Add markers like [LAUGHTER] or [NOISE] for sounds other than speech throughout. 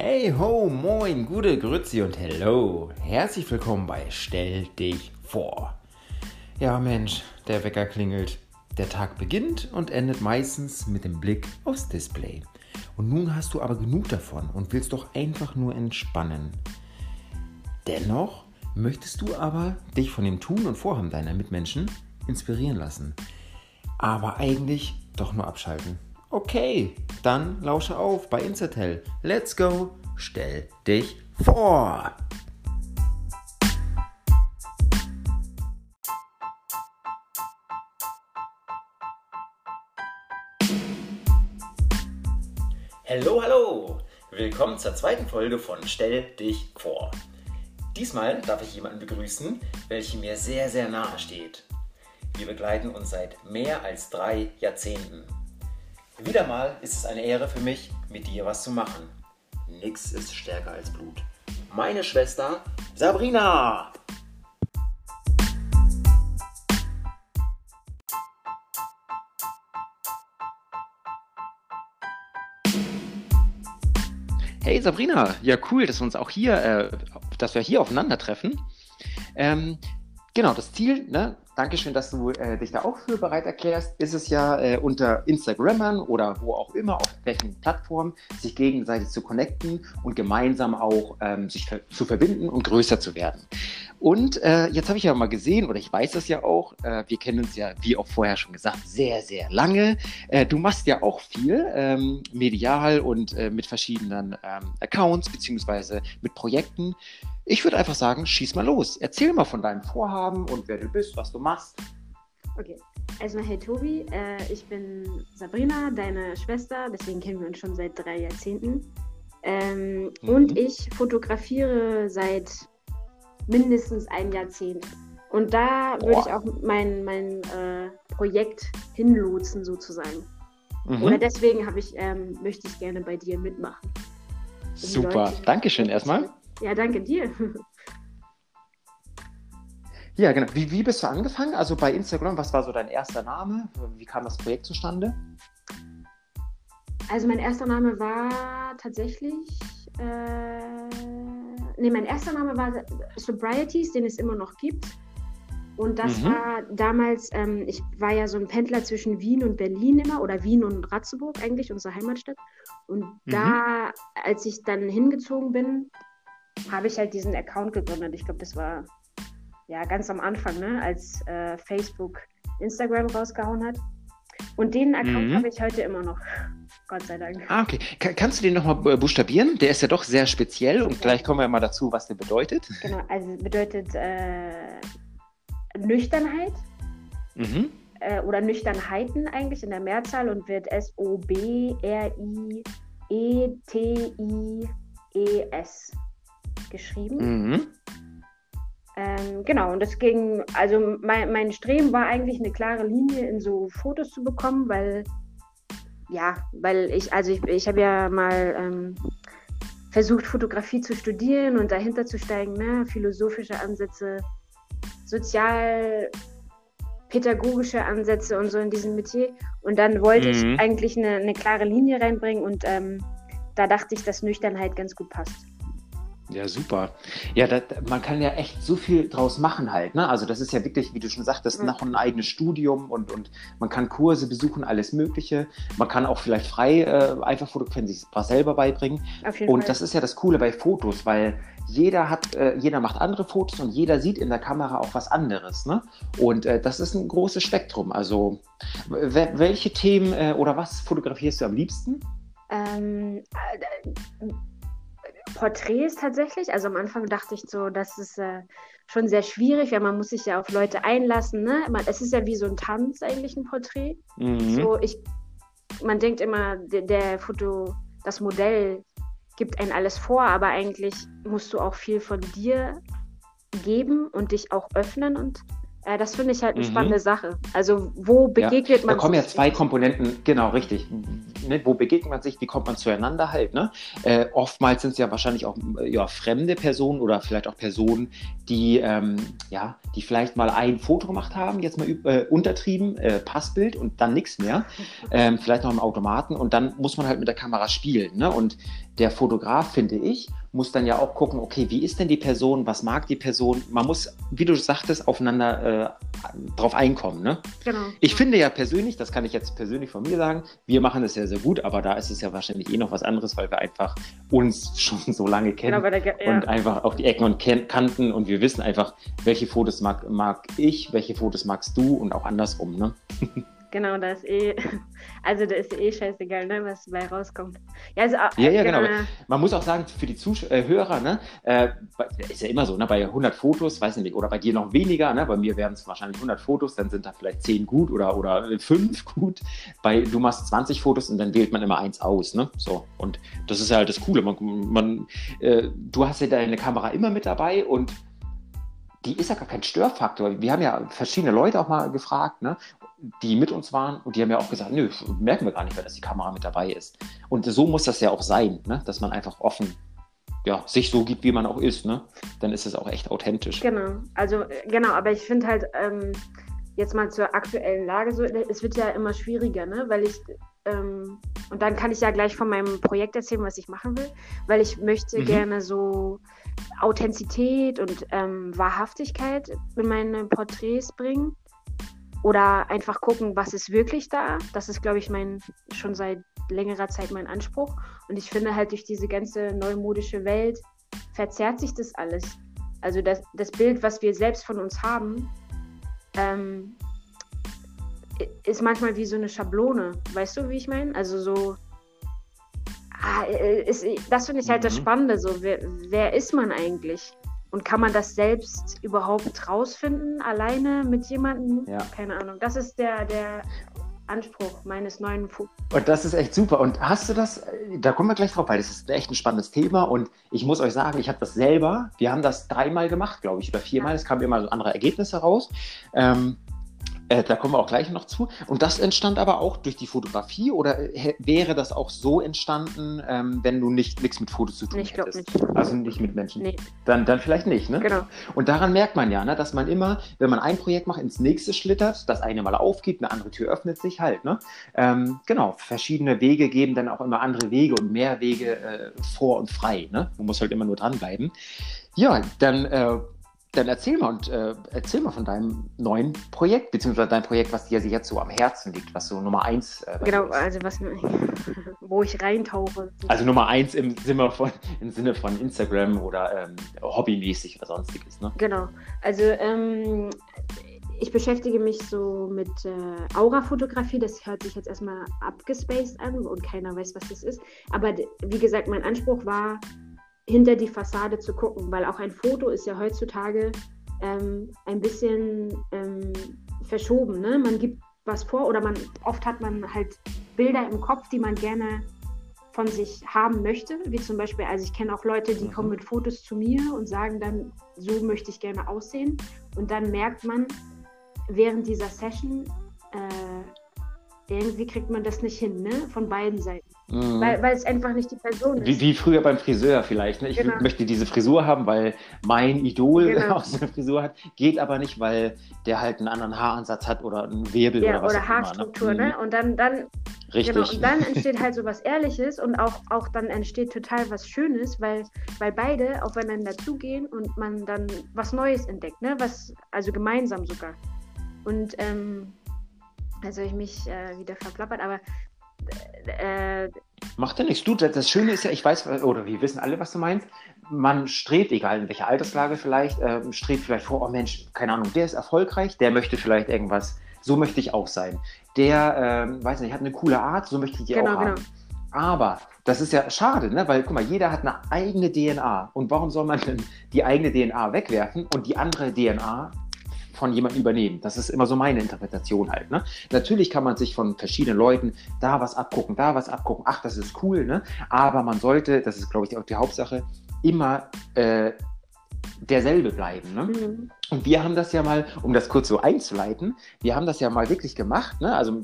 Hey ho, moin, gute Grüezi und hello. Herzlich willkommen bei Stell dich vor. Ja Mensch, der Wecker klingelt. Der Tag beginnt und endet meistens mit dem Blick aufs Display. Und nun hast du aber genug davon und willst doch einfach nur entspannen. Dennoch möchtest du aber dich von dem Tun und Vorhaben deiner Mitmenschen inspirieren lassen. Aber eigentlich doch nur abschalten. Okay, dann lausche auf bei Insertel. Let's go, stell dich vor. Hallo, hallo! Willkommen zur zweiten Folge von Stell dich vor. Diesmal darf ich jemanden begrüßen, welche mir sehr, sehr nahe steht. Wir begleiten uns seit mehr als drei Jahrzehnten. Wieder mal ist es eine Ehre für mich, mit dir was zu machen. Nix ist stärker als Blut. Meine Schwester Sabrina. Hey Sabrina, ja cool, dass wir uns auch hier, äh, dass wir hier aufeinandertreffen. Ähm, genau, das Ziel, ne, Dankeschön, dass du äh, dich da auch für bereit erklärst. Ist es ja äh, unter Instagrammern oder wo auch immer, auf welchen Plattformen, sich gegenseitig zu connecten und gemeinsam auch ähm, sich ver zu verbinden und größer zu werden. Und äh, jetzt habe ich ja mal gesehen, oder ich weiß das ja auch, äh, wir kennen uns ja, wie auch vorher schon gesagt, sehr, sehr lange. Äh, du machst ja auch viel ähm, medial und äh, mit verschiedenen ähm, Accounts beziehungsweise mit Projekten. Ich würde einfach sagen, schieß mal los. Erzähl mal von deinem Vorhaben und wer du bist, was du machst. Okay, erstmal hey Tobi, äh, ich bin Sabrina, deine Schwester, deswegen kennen wir uns schon seit drei Jahrzehnten. Ähm, mhm. Und ich fotografiere seit mindestens ein Jahrzehnt. Und da würde ich auch mein, mein äh, Projekt hinlotsen sozusagen. Mhm. Oder deswegen ich, ähm, möchte ich gerne bei dir mitmachen. Super, Dankeschön erstmal. Ja, danke dir. [LAUGHS] Ja, genau. Wie, wie bist du angefangen? Also bei Instagram, was war so dein erster Name? Wie kam das Projekt zustande? Also mein erster Name war tatsächlich, äh, nee, mein erster Name war Sobrieties, den es immer noch gibt. Und das mhm. war damals, ähm, ich war ja so ein Pendler zwischen Wien und Berlin immer, oder Wien und Ratzeburg eigentlich, unsere Heimatstadt. Und mhm. da, als ich dann hingezogen bin, habe ich halt diesen Account gegründet. Ich glaube, das war ja ganz am Anfang, ne, als äh, Facebook Instagram rausgehauen hat. Und den Account mhm. habe ich heute immer noch. Gott sei Dank. Ah, okay. Kann, kannst du den nochmal buchstabieren? Der ist ja doch sehr speziell und gleich kommen wir mal dazu, was der bedeutet. Genau, also bedeutet äh, Nüchternheit. Mhm. Äh, oder Nüchternheiten eigentlich in der Mehrzahl und wird S-O-B-R-I-E-T-I-E-S geschrieben. Mhm. Ähm, genau, und das ging, also mein, mein Streben war eigentlich eine klare Linie in so Fotos zu bekommen, weil, ja, weil ich, also ich, ich habe ja mal ähm, versucht, Fotografie zu studieren und dahinter zu steigen, ne? philosophische Ansätze, sozial pädagogische Ansätze und so in diesem Metier. Und dann wollte mhm. ich eigentlich eine, eine, klare Linie reinbringen und ähm, da dachte ich, dass Nüchternheit ganz gut passt. Ja, super. Ja, das, man kann ja echt so viel draus machen halt. Ne? Also das ist ja wirklich, wie du schon sagtest, noch ein eigenes Studium und, und man kann Kurse besuchen, alles Mögliche. Man kann auch vielleicht frei äh, einfach fotografieren, sich was selber beibringen. Und Fall. das ist ja das Coole bei Fotos, weil jeder hat, äh, jeder macht andere Fotos und jeder sieht in der Kamera auch was anderes. Ne? Und äh, das ist ein großes Spektrum. Also welche Themen äh, oder was fotografierst du am liebsten? Ähm, äh, Porträts tatsächlich. Also am Anfang dachte ich so, das ist äh, schon sehr schwierig, weil man muss sich ja auf Leute einlassen. Ne? Man, es ist ja wie so ein Tanz eigentlich ein Porträt. Mhm. So ich, man denkt immer, der, der Foto, das Modell gibt einen alles vor, aber eigentlich musst du auch viel von dir geben und dich auch öffnen und das finde ich halt eine mhm. spannende Sache. Also wo begegnet ja, man Da kommen ja zwei Komponenten, genau, richtig. ne, wo begegnet man sich, wie kommt man zueinander halt, ne? Äh, oftmals sind es ja wahrscheinlich auch äh, ja, fremde Personen oder vielleicht auch Personen, die, ähm, ja, die vielleicht mal ein Foto gemacht haben, jetzt mal äh, untertrieben, äh, Passbild und dann nichts mehr. Ähm, vielleicht noch im Automaten und dann muss man halt mit der Kamera spielen. Ne? Und der Fotograf, finde ich, muss dann ja auch gucken, okay, wie ist denn die Person, was mag die Person? Man muss, wie du sagtest, aufeinander äh, drauf einkommen. Ne? Genau. Ich finde ja persönlich, das kann ich jetzt persönlich von mir sagen, wir machen das ja sehr gut, aber da ist es ja wahrscheinlich eh noch was anderes, weil wir einfach uns [LAUGHS] schon so lange kennen genau, der, ja. und einfach auch die Ecken und Kanten und wir wissen einfach, welche Fotos mag, mag ich, welche Fotos magst du und auch andersrum. Ne? [LAUGHS] Genau, da ist eh, [LAUGHS] also da ist eh scheißegal, ne, was dabei rauskommt. Ja, also, ja, ja, genau. genau. Man muss auch sagen, für die Zuhörer, äh, ne, äh, ist ja immer so, ne, bei 100 Fotos, weiß nicht, oder bei dir noch weniger, ne, bei mir wären es wahrscheinlich 100 Fotos, dann sind da vielleicht 10 gut oder, oder 5 [LAUGHS] gut. Bei, du machst 20 Fotos und dann wählt man immer eins aus, ne, so. Und das ist ja halt das Coole. Man, man äh, du hast ja deine Kamera immer mit dabei und die ist ja gar kein Störfaktor. Wir haben ja verschiedene Leute auch mal gefragt, ne? die mit uns waren und die haben ja auch gesagt, nö, merken wir gar nicht mehr, dass die Kamera mit dabei ist. Und so muss das ja auch sein, ne? dass man einfach offen ja, sich so gibt, wie man auch ist, ne? Dann ist es auch echt authentisch. Genau, also äh, genau, aber ich finde halt ähm, jetzt mal zur aktuellen Lage so, es wird ja immer schwieriger, ne? Weil ich ähm, und dann kann ich ja gleich von meinem Projekt erzählen, was ich machen will, weil ich möchte mhm. gerne so Authentizität und ähm, Wahrhaftigkeit in meine Porträts bringen oder einfach gucken, was ist wirklich da. Das ist, glaube ich, mein schon seit längerer Zeit mein Anspruch. Und ich finde halt durch diese ganze neumodische Welt verzerrt sich das alles. Also das, das Bild, was wir selbst von uns haben, ähm, ist manchmal wie so eine Schablone. Weißt du, wie ich meine? Also so. Ah, äh, ist, das finde ich halt mhm. das Spannende. So, wer, wer ist man eigentlich? Und kann man das selbst überhaupt rausfinden, alleine mit jemandem? Ja. Keine Ahnung. Das ist der, der Anspruch meines neuen Fu Und das ist echt super. Und hast du das, da kommen wir gleich drauf, weil das ist echt ein spannendes Thema. Und ich muss euch sagen, ich habe das selber, wir haben das dreimal gemacht, glaube ich, oder viermal. Ja. Es kamen immer so andere Ergebnisse raus. Ähm, äh, da kommen wir auch gleich noch zu. Und das entstand aber auch durch die Fotografie oder äh, wäre das auch so entstanden, ähm, wenn du nicht nichts mit Fotos zu tun ich hättest? Nicht. Also nicht mit Menschen. Nee. Dann, dann vielleicht nicht, ne? Genau. Und daran merkt man ja, ne, dass man immer, wenn man ein Projekt macht, ins nächste schlittert, das eine mal aufgeht, eine andere Tür öffnet sich halt, ne? Ähm, genau, verschiedene Wege geben dann auch immer andere Wege und mehr Wege äh, vor und frei, ne? Man muss halt immer nur dranbleiben. Ja, dann äh, dann erzähl mal und äh, erzähl mal von deinem neuen Projekt, beziehungsweise dein Projekt, was dir jetzt so am Herzen liegt, was so Nummer eins. Äh, genau, also was, [LAUGHS] wo ich reintauche. Also Nummer eins im Sinne von, [LAUGHS] im Sinne von Instagram oder ähm, hobbymäßig oder sonstiges, ne? Genau. Also ähm, ich beschäftige mich so mit äh, Aura-Fotografie. Das hört sich jetzt erstmal abgespaced an und keiner weiß, was das ist. Aber wie gesagt, mein Anspruch war, hinter die Fassade zu gucken, weil auch ein Foto ist ja heutzutage ähm, ein bisschen ähm, verschoben. Ne? Man gibt was vor oder man oft hat man halt Bilder im Kopf, die man gerne von sich haben möchte, wie zum Beispiel, also ich kenne auch Leute, die mhm. kommen mit Fotos zu mir und sagen dann, so möchte ich gerne aussehen. Und dann merkt man während dieser Session, äh, irgendwie kriegt man das nicht hin, ne? von beiden Seiten. Mhm. Weil, weil es einfach nicht die Person ist. Wie, wie früher beim Friseur vielleicht. Ne? Ich genau. möchte diese Frisur haben, weil mein Idol genau. [LAUGHS] auch so eine Frisur hat. Geht aber nicht, weil der halt einen anderen Haaransatz hat oder einen Wirbel ja, oder was oder auch Haarstruktur, immer, ne? ne? Und dann, dann, Richtig. Genau, und dann entsteht halt so was Ehrliches und auch, auch dann entsteht total was Schönes, weil, weil beide aufeinander zugehen und man dann was Neues entdeckt, ne? Was, also gemeinsam sogar. Und ähm, also ich mich äh, wieder verplappert, aber äh, Macht ja nichts. Du, das Schöne ist ja, ich weiß, oder wir wissen alle, was du meinst. Man strebt, egal in welcher Alterslage vielleicht, äh, strebt vielleicht vor, oh Mensch, keine Ahnung, der ist erfolgreich, der möchte vielleicht irgendwas, so möchte ich auch sein. Der, äh, weiß nicht, hat eine coole Art, so möchte ich die genau, auch haben. Genau. Aber das ist ja schade, ne? weil guck mal, jeder hat eine eigene DNA. Und warum soll man denn die eigene DNA wegwerfen und die andere DNA von jemandem übernehmen. Das ist immer so meine Interpretation halt. Ne? Natürlich kann man sich von verschiedenen Leuten da was abgucken, da was abgucken. Ach, das ist cool. Ne? Aber man sollte, das ist glaube ich auch die Hauptsache, immer äh, derselbe bleiben. Ne? Mhm. Und wir haben das ja mal, um das kurz so einzuleiten, wir haben das ja mal wirklich gemacht. Ne? Also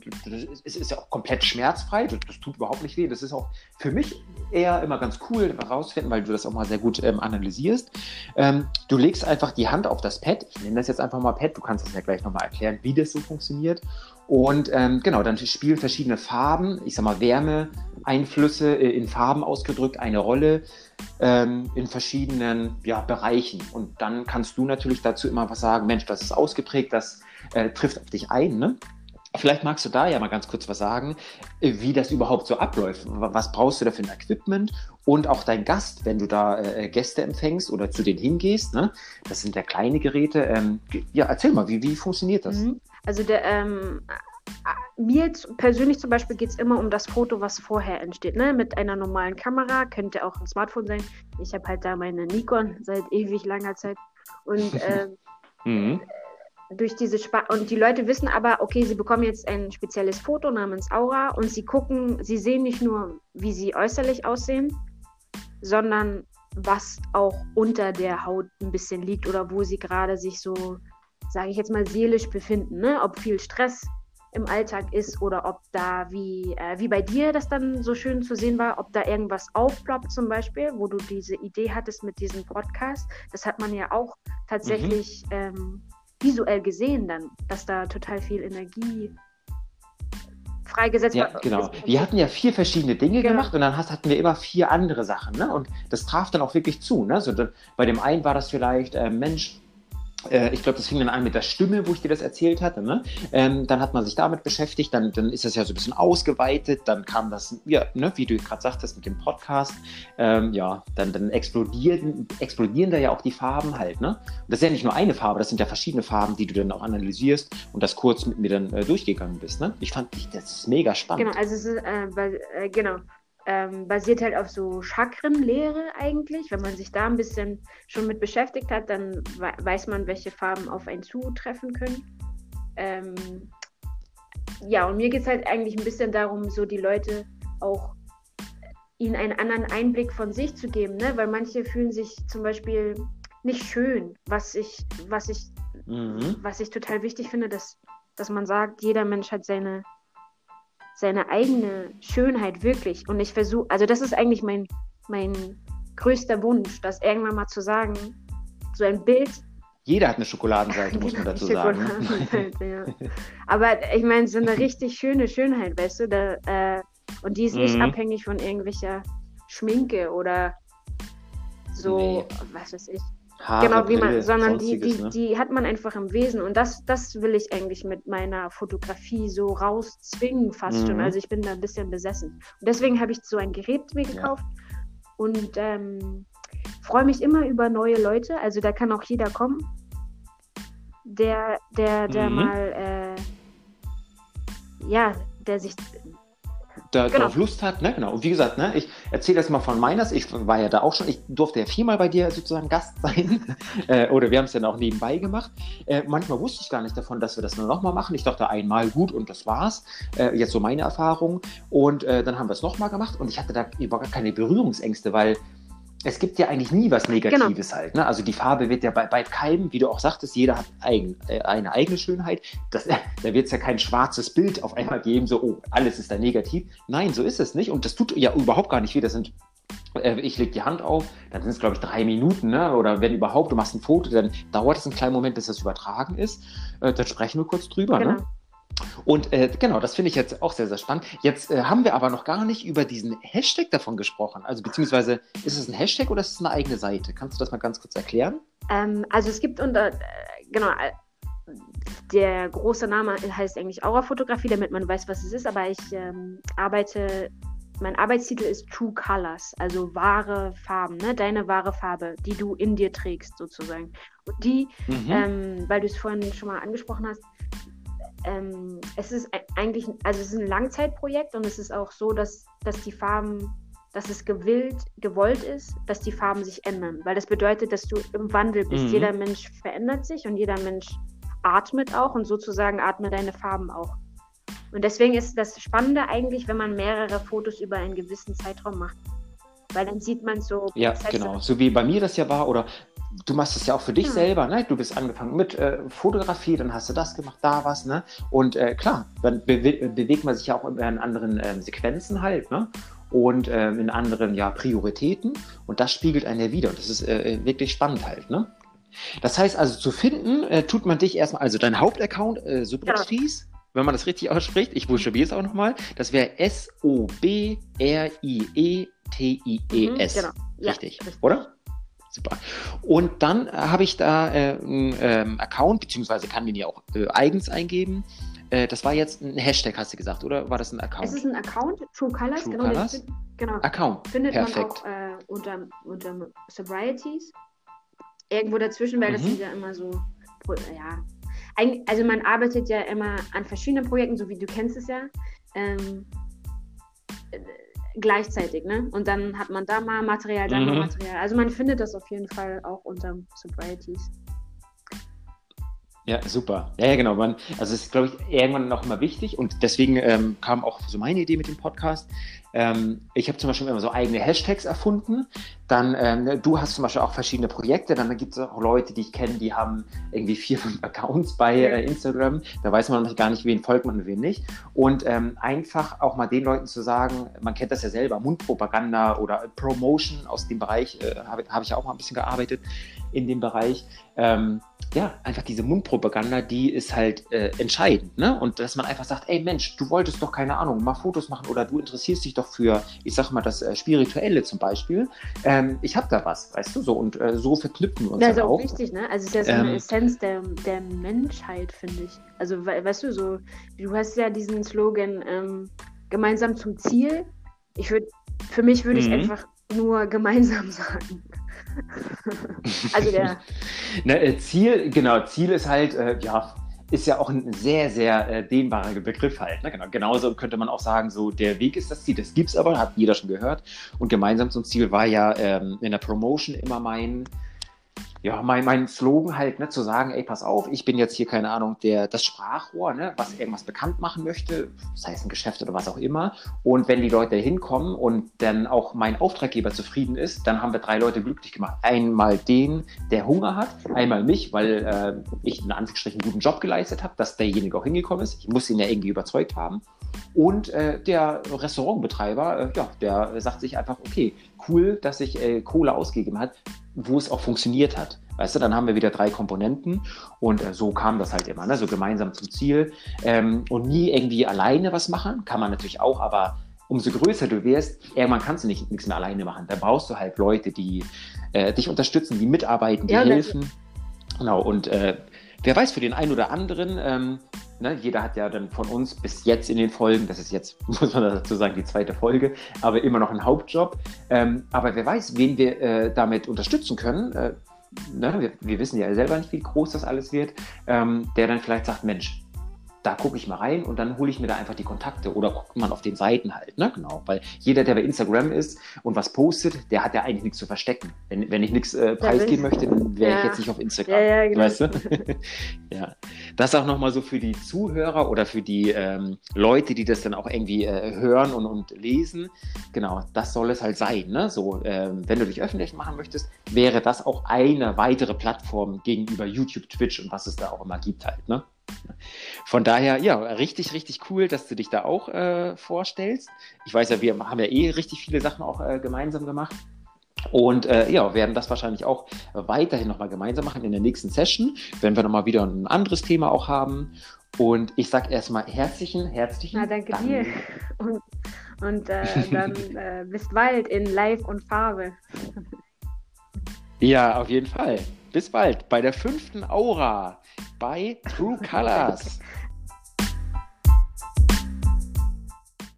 es ist ja auch komplett schmerzfrei, das, das, tut überhaupt nicht weh. Das ist auch für mich eher immer ganz cool herausfinden, weil du das auch mal sehr gut ähm, analysierst. Ähm, du legst einfach die Hand auf das Pad. Ich nenne das jetzt einfach mal Pad. Du kannst das ja gleich nochmal erklären, wie das so funktioniert. Und ähm, genau, dann spielen verschiedene Farben, ich sag mal Wärmeeinflüsse äh, in Farben ausgedrückt eine Rolle ähm, in verschiedenen ja, Bereichen. Und dann kannst du natürlich dazu immer was sagen, Mensch, das ist ausgeprägt, das äh, trifft auf dich ein. Ne? Vielleicht magst du da ja mal ganz kurz was sagen, äh, wie das überhaupt so abläuft. Was brauchst du da für ein Equipment? Und auch dein Gast, wenn du da äh, Gäste empfängst oder zu denen hingehst, ne? das sind ja kleine Geräte. Ähm, ja, erzähl mal, wie, wie funktioniert das? Mhm. Also der, ähm, mir persönlich zum Beispiel geht es immer um das Foto, was vorher entsteht. Ne? Mit einer normalen Kamera, könnte auch ein Smartphone sein. Ich habe halt da meine Nikon seit ewig langer Zeit. Und [LAUGHS] ähm, mhm. Durch diese Sp und die Leute wissen aber, okay, sie bekommen jetzt ein spezielles Foto namens Aura und sie gucken, sie sehen nicht nur, wie sie äußerlich aussehen, sondern was auch unter der Haut ein bisschen liegt oder wo sie gerade sich so sage ich jetzt mal, seelisch befinden. Ne? Ob viel Stress im Alltag ist oder ob da, wie, äh, wie bei dir das dann so schön zu sehen war, ob da irgendwas aufploppt zum Beispiel, wo du diese Idee hattest mit diesem Podcast. Das hat man ja auch tatsächlich mhm. ähm, visuell gesehen dann, dass da total viel Energie freigesetzt ja. Genau. Wir hatten ja vier verschiedene Dinge genau. gemacht und dann hatten wir immer vier andere Sachen. Ne? Und das traf dann auch wirklich zu. Ne? So, bei dem einen war das vielleicht, äh, Mensch, ich glaube, das fing dann an mit der Stimme, wo ich dir das erzählt hatte. Ne? Ähm, dann hat man sich damit beschäftigt, dann, dann ist das ja so ein bisschen ausgeweitet, dann kam das, ja, ne, wie du gerade sagtest, mit dem Podcast. Ähm, ja, dann, dann explodieren, explodieren da ja auch die Farben halt. Ne? Und das ist ja nicht nur eine Farbe, das sind ja verschiedene Farben, die du dann auch analysierst und das kurz mit mir dann äh, durchgegangen bist. Ne? Ich fand, das ist mega spannend. Genau, also es ist, äh, weil, äh, genau ähm, basiert halt auf so Chakrenlehre eigentlich. Wenn man sich da ein bisschen schon mit beschäftigt hat, dann weiß man, welche Farben auf einen zutreffen können. Ähm, ja, und mir geht es halt eigentlich ein bisschen darum, so die Leute auch ihnen einen anderen Einblick von sich zu geben, ne? weil manche fühlen sich zum Beispiel nicht schön, was ich, was ich, mhm. was ich total wichtig finde, dass, dass man sagt, jeder Mensch hat seine seine eigene Schönheit wirklich. Und ich versuche, also das ist eigentlich mein, mein größter Wunsch, das irgendwann mal zu sagen, so ein Bild. Jeder hat eine Schokoladenseite, [LAUGHS] muss man dazu sagen. ja. [LAUGHS] Aber ich meine, so eine richtig schöne Schönheit, weißt du, da, äh, und die ist nicht mhm. abhängig von irgendwelcher Schminke oder so, nee. was weiß ich. Haare, genau, wie man, sondern die, die, ne? die hat man einfach im Wesen. Und das, das will ich eigentlich mit meiner Fotografie so rauszwingen, fast mhm. schon. Also ich bin da ein bisschen besessen. Und deswegen habe ich so ein Gerät mir gekauft ja. und ähm, freue mich immer über neue Leute. Also da kann auch jeder kommen, der, der, der mhm. mal äh, ja, der sich da, genau. darauf Lust hat. Ne? Genau. Und wie gesagt, ne, ich erzähle das mal von meiner Ich war ja da auch schon, ich durfte ja viermal bei dir sozusagen Gast sein. [LAUGHS] äh, oder wir haben es dann auch nebenbei gemacht. Äh, manchmal wusste ich gar nicht davon, dass wir das nur nochmal machen. Ich dachte einmal gut und das war's. Äh, jetzt so meine Erfahrung. Und äh, dann haben wir es nochmal gemacht und ich hatte da überhaupt keine Berührungsängste, weil es gibt ja eigentlich nie was Negatives genau. halt. Ne? Also die Farbe wird ja bei, bei keinem, wie du auch sagtest, jeder hat eigen, äh, eine eigene Schönheit. Das, äh, [LAUGHS] da wird es ja kein schwarzes Bild auf einmal geben, so, oh, alles ist da negativ. Nein, so ist es nicht. Und das tut ja überhaupt gar nicht weh. Das sind, äh, ich lege die Hand auf, dann sind es, glaube ich, drei Minuten, ne? oder wenn überhaupt, du machst ein Foto, dann dauert es einen kleinen Moment, bis das übertragen ist. Äh, dann sprechen wir kurz drüber. Ne? Genau. Ne? Und äh, genau, das finde ich jetzt auch sehr, sehr spannend. Jetzt äh, haben wir aber noch gar nicht über diesen Hashtag davon gesprochen. Also beziehungsweise ist es ein Hashtag oder ist es eine eigene Seite? Kannst du das mal ganz kurz erklären? Ähm, also es gibt unter, äh, genau, äh, der große Name heißt eigentlich Aura-Fotografie, damit man weiß, was es ist, aber ich ähm, arbeite, mein Arbeitstitel ist True Colors, also wahre Farben, ne? deine wahre Farbe, die du in dir trägst sozusagen. Und die, mhm. ähm, weil du es vorhin schon mal angesprochen hast, ähm, es ist eigentlich, also es ist ein Langzeitprojekt und es ist auch so, dass, dass die Farben, dass es gewillt, gewollt ist, dass die Farben sich ändern. Weil das bedeutet, dass du im Wandel bist. Mhm. Jeder Mensch verändert sich und jeder Mensch atmet auch und sozusagen atmet deine Farben auch. Und deswegen ist das Spannende eigentlich, wenn man mehrere Fotos über einen gewissen Zeitraum macht. Weil dann sieht man so Ja, genau. So wie bei mir das ja war oder du machst es ja auch für dich ja. selber, ne? Du bist angefangen mit äh, Fotografie, dann hast du das gemacht, da was, ne? Und äh, klar, dann be bewegt man sich ja auch in anderen äh, Sequenzen halt, ne? Und äh, in anderen ja, Prioritäten. Und das spiegelt einen ja wieder. Und das ist äh, wirklich spannend halt, ne? Das heißt also, zu finden, äh, tut man dich erstmal, also dein Hauptaccount, äh, Subrixtries, ja. wenn man das richtig ausspricht, ich buchstabiere es auch nochmal, das wäre S-O-B-R-I-E-T-I-E-S. Mhm, genau. Richtig, ja, richtig, oder? Super. Und dann äh, habe ich da äh, einen ähm, Account, beziehungsweise kann den ja auch äh, eigens eingeben. Äh, das war jetzt ein Hashtag, hast du gesagt, oder war das ein Account? Es ist ein Account, True Colors, True genau. Colors? genau. Account. Findet Perfekt. man auch äh, unter, unter Sobrieties. Irgendwo dazwischen, weil mhm. das sind ja immer so, ja. Also man arbeitet ja immer an verschiedenen Projekten, so wie du kennst es ja. Ähm, gleichzeitig, ne? Und dann hat man da mal Material, da mhm. mal Material. Also man findet das auf jeden Fall auch unter Sobrieties. Ja, super. Ja, ja, genau. Man, also es ist, glaube ich, irgendwann noch immer wichtig und deswegen ähm, kam auch so meine Idee mit dem Podcast. Ähm, ich habe zum Beispiel immer so eigene Hashtags erfunden. Dann, ähm, du hast zum Beispiel auch verschiedene Projekte. Dann gibt es auch Leute, die ich kenne, die haben irgendwie vier, [LAUGHS] fünf Accounts bei äh, Instagram. Da weiß man noch gar nicht, wen folgt man und wen nicht. Und ähm, einfach auch mal den Leuten zu sagen, man kennt das ja selber, Mundpropaganda oder Promotion aus dem Bereich, äh, habe hab ich auch mal ein bisschen gearbeitet in dem Bereich. Ähm, ja, einfach diese Mundpropaganda, die ist halt äh, entscheidend. Ne? Und dass man einfach sagt, ey Mensch, du wolltest doch keine Ahnung, mal Fotos machen oder du interessierst dich doch für, ich sag mal, das äh, Spirituelle zum Beispiel. Ähm, ich habe da was, weißt du, so und äh, so verknüpfen wir uns. Das ist auch, auch wichtig, ne? Also es ist ja so eine ähm, Essenz der, der Menschheit, finde ich. Also we weißt du, so, du hast ja diesen Slogan ähm, gemeinsam zum Ziel. Ich würde, für mich würde ich mhm. einfach nur gemeinsam [LAUGHS] sagen. [LAUGHS] also der. [LAUGHS] Äh, Ziel, genau, Ziel ist halt, äh, ja, ist ja auch ein sehr, sehr äh, dehnbarer Begriff halt. Ne? Genau, genauso könnte man auch sagen, so der Weg ist das Ziel, das gibt es aber, hat jeder schon gehört. Und gemeinsam zum Ziel war ja ähm, in der Promotion immer mein, ja, mein, mein Slogan halt, ne, zu sagen, ey, pass auf, ich bin jetzt hier, keine Ahnung, der, das Sprachrohr, ne, was irgendwas bekannt machen möchte, sei es ein Geschäft oder was auch immer. Und wenn die Leute hinkommen und dann auch mein Auftraggeber zufrieden ist, dann haben wir drei Leute glücklich gemacht. Einmal den, der Hunger hat, einmal mich, weil äh, ich in Anführungsstrichen einen guten Job geleistet habe, dass derjenige auch hingekommen ist. Ich muss ihn ja irgendwie überzeugt haben. Und äh, der Restaurantbetreiber, äh, ja, der sagt sich einfach, okay, cool, dass sich äh, Kohle ausgegeben hat, wo es auch funktioniert hat. Weißt du, dann haben wir wieder drei Komponenten und äh, so kam das halt immer, ne? so gemeinsam zum Ziel ähm, und nie irgendwie alleine was machen, kann man natürlich auch, aber umso größer du wirst, irgendwann kannst du nicht nichts mehr alleine machen. Da brauchst du halt Leute, die äh, dich unterstützen, die mitarbeiten, die ja, helfen. Genau, und äh, wer weiß, für den einen oder anderen, ähm, ne, jeder hat ja dann von uns bis jetzt in den Folgen, das ist jetzt, [LAUGHS] muss man dazu sagen, die zweite Folge, aber immer noch ein Hauptjob. Ähm, aber wer weiß, wen wir äh, damit unterstützen können. Äh, ne, wir, wir, wissen ja selber nicht, wie groß das alles wird, ähm, der dann vielleicht sagt, Mensch, da gucke ich mal rein und dann hole ich mir da einfach die Kontakte oder guckt man auf den Seiten halt, ne? Genau, weil jeder, der bei Instagram ist und was postet, der hat ja eigentlich nichts zu verstecken. Wenn, wenn ich nichts äh, preisgeben möchte, dann wäre ja. ich jetzt nicht auf Instagram. Ja, ja, genau. Weißt du? [LAUGHS] ja. Das auch nochmal so für die Zuhörer oder für die ähm, Leute, die das dann auch irgendwie äh, hören und, und lesen. Genau, das soll es halt sein. Ne? So, ähm, wenn du dich öffentlich machen möchtest, wäre das auch eine weitere Plattform gegenüber YouTube, Twitch und was es da auch immer gibt halt. Ne? Von daher, ja, richtig, richtig cool, dass du dich da auch äh, vorstellst. Ich weiß ja, wir haben ja eh richtig viele Sachen auch äh, gemeinsam gemacht. Und äh, ja, werden das wahrscheinlich auch weiterhin nochmal gemeinsam machen in der nächsten Session, wenn wir nochmal wieder ein anderes Thema auch haben. Und ich sage erstmal herzlichen, herzlichen Na, danke Dank. dir. Und, und äh, dann [LAUGHS] äh, bis bald in Live und Farbe. Ja, auf jeden Fall. Bis bald bei der fünften Aura bei True Colors. [LAUGHS]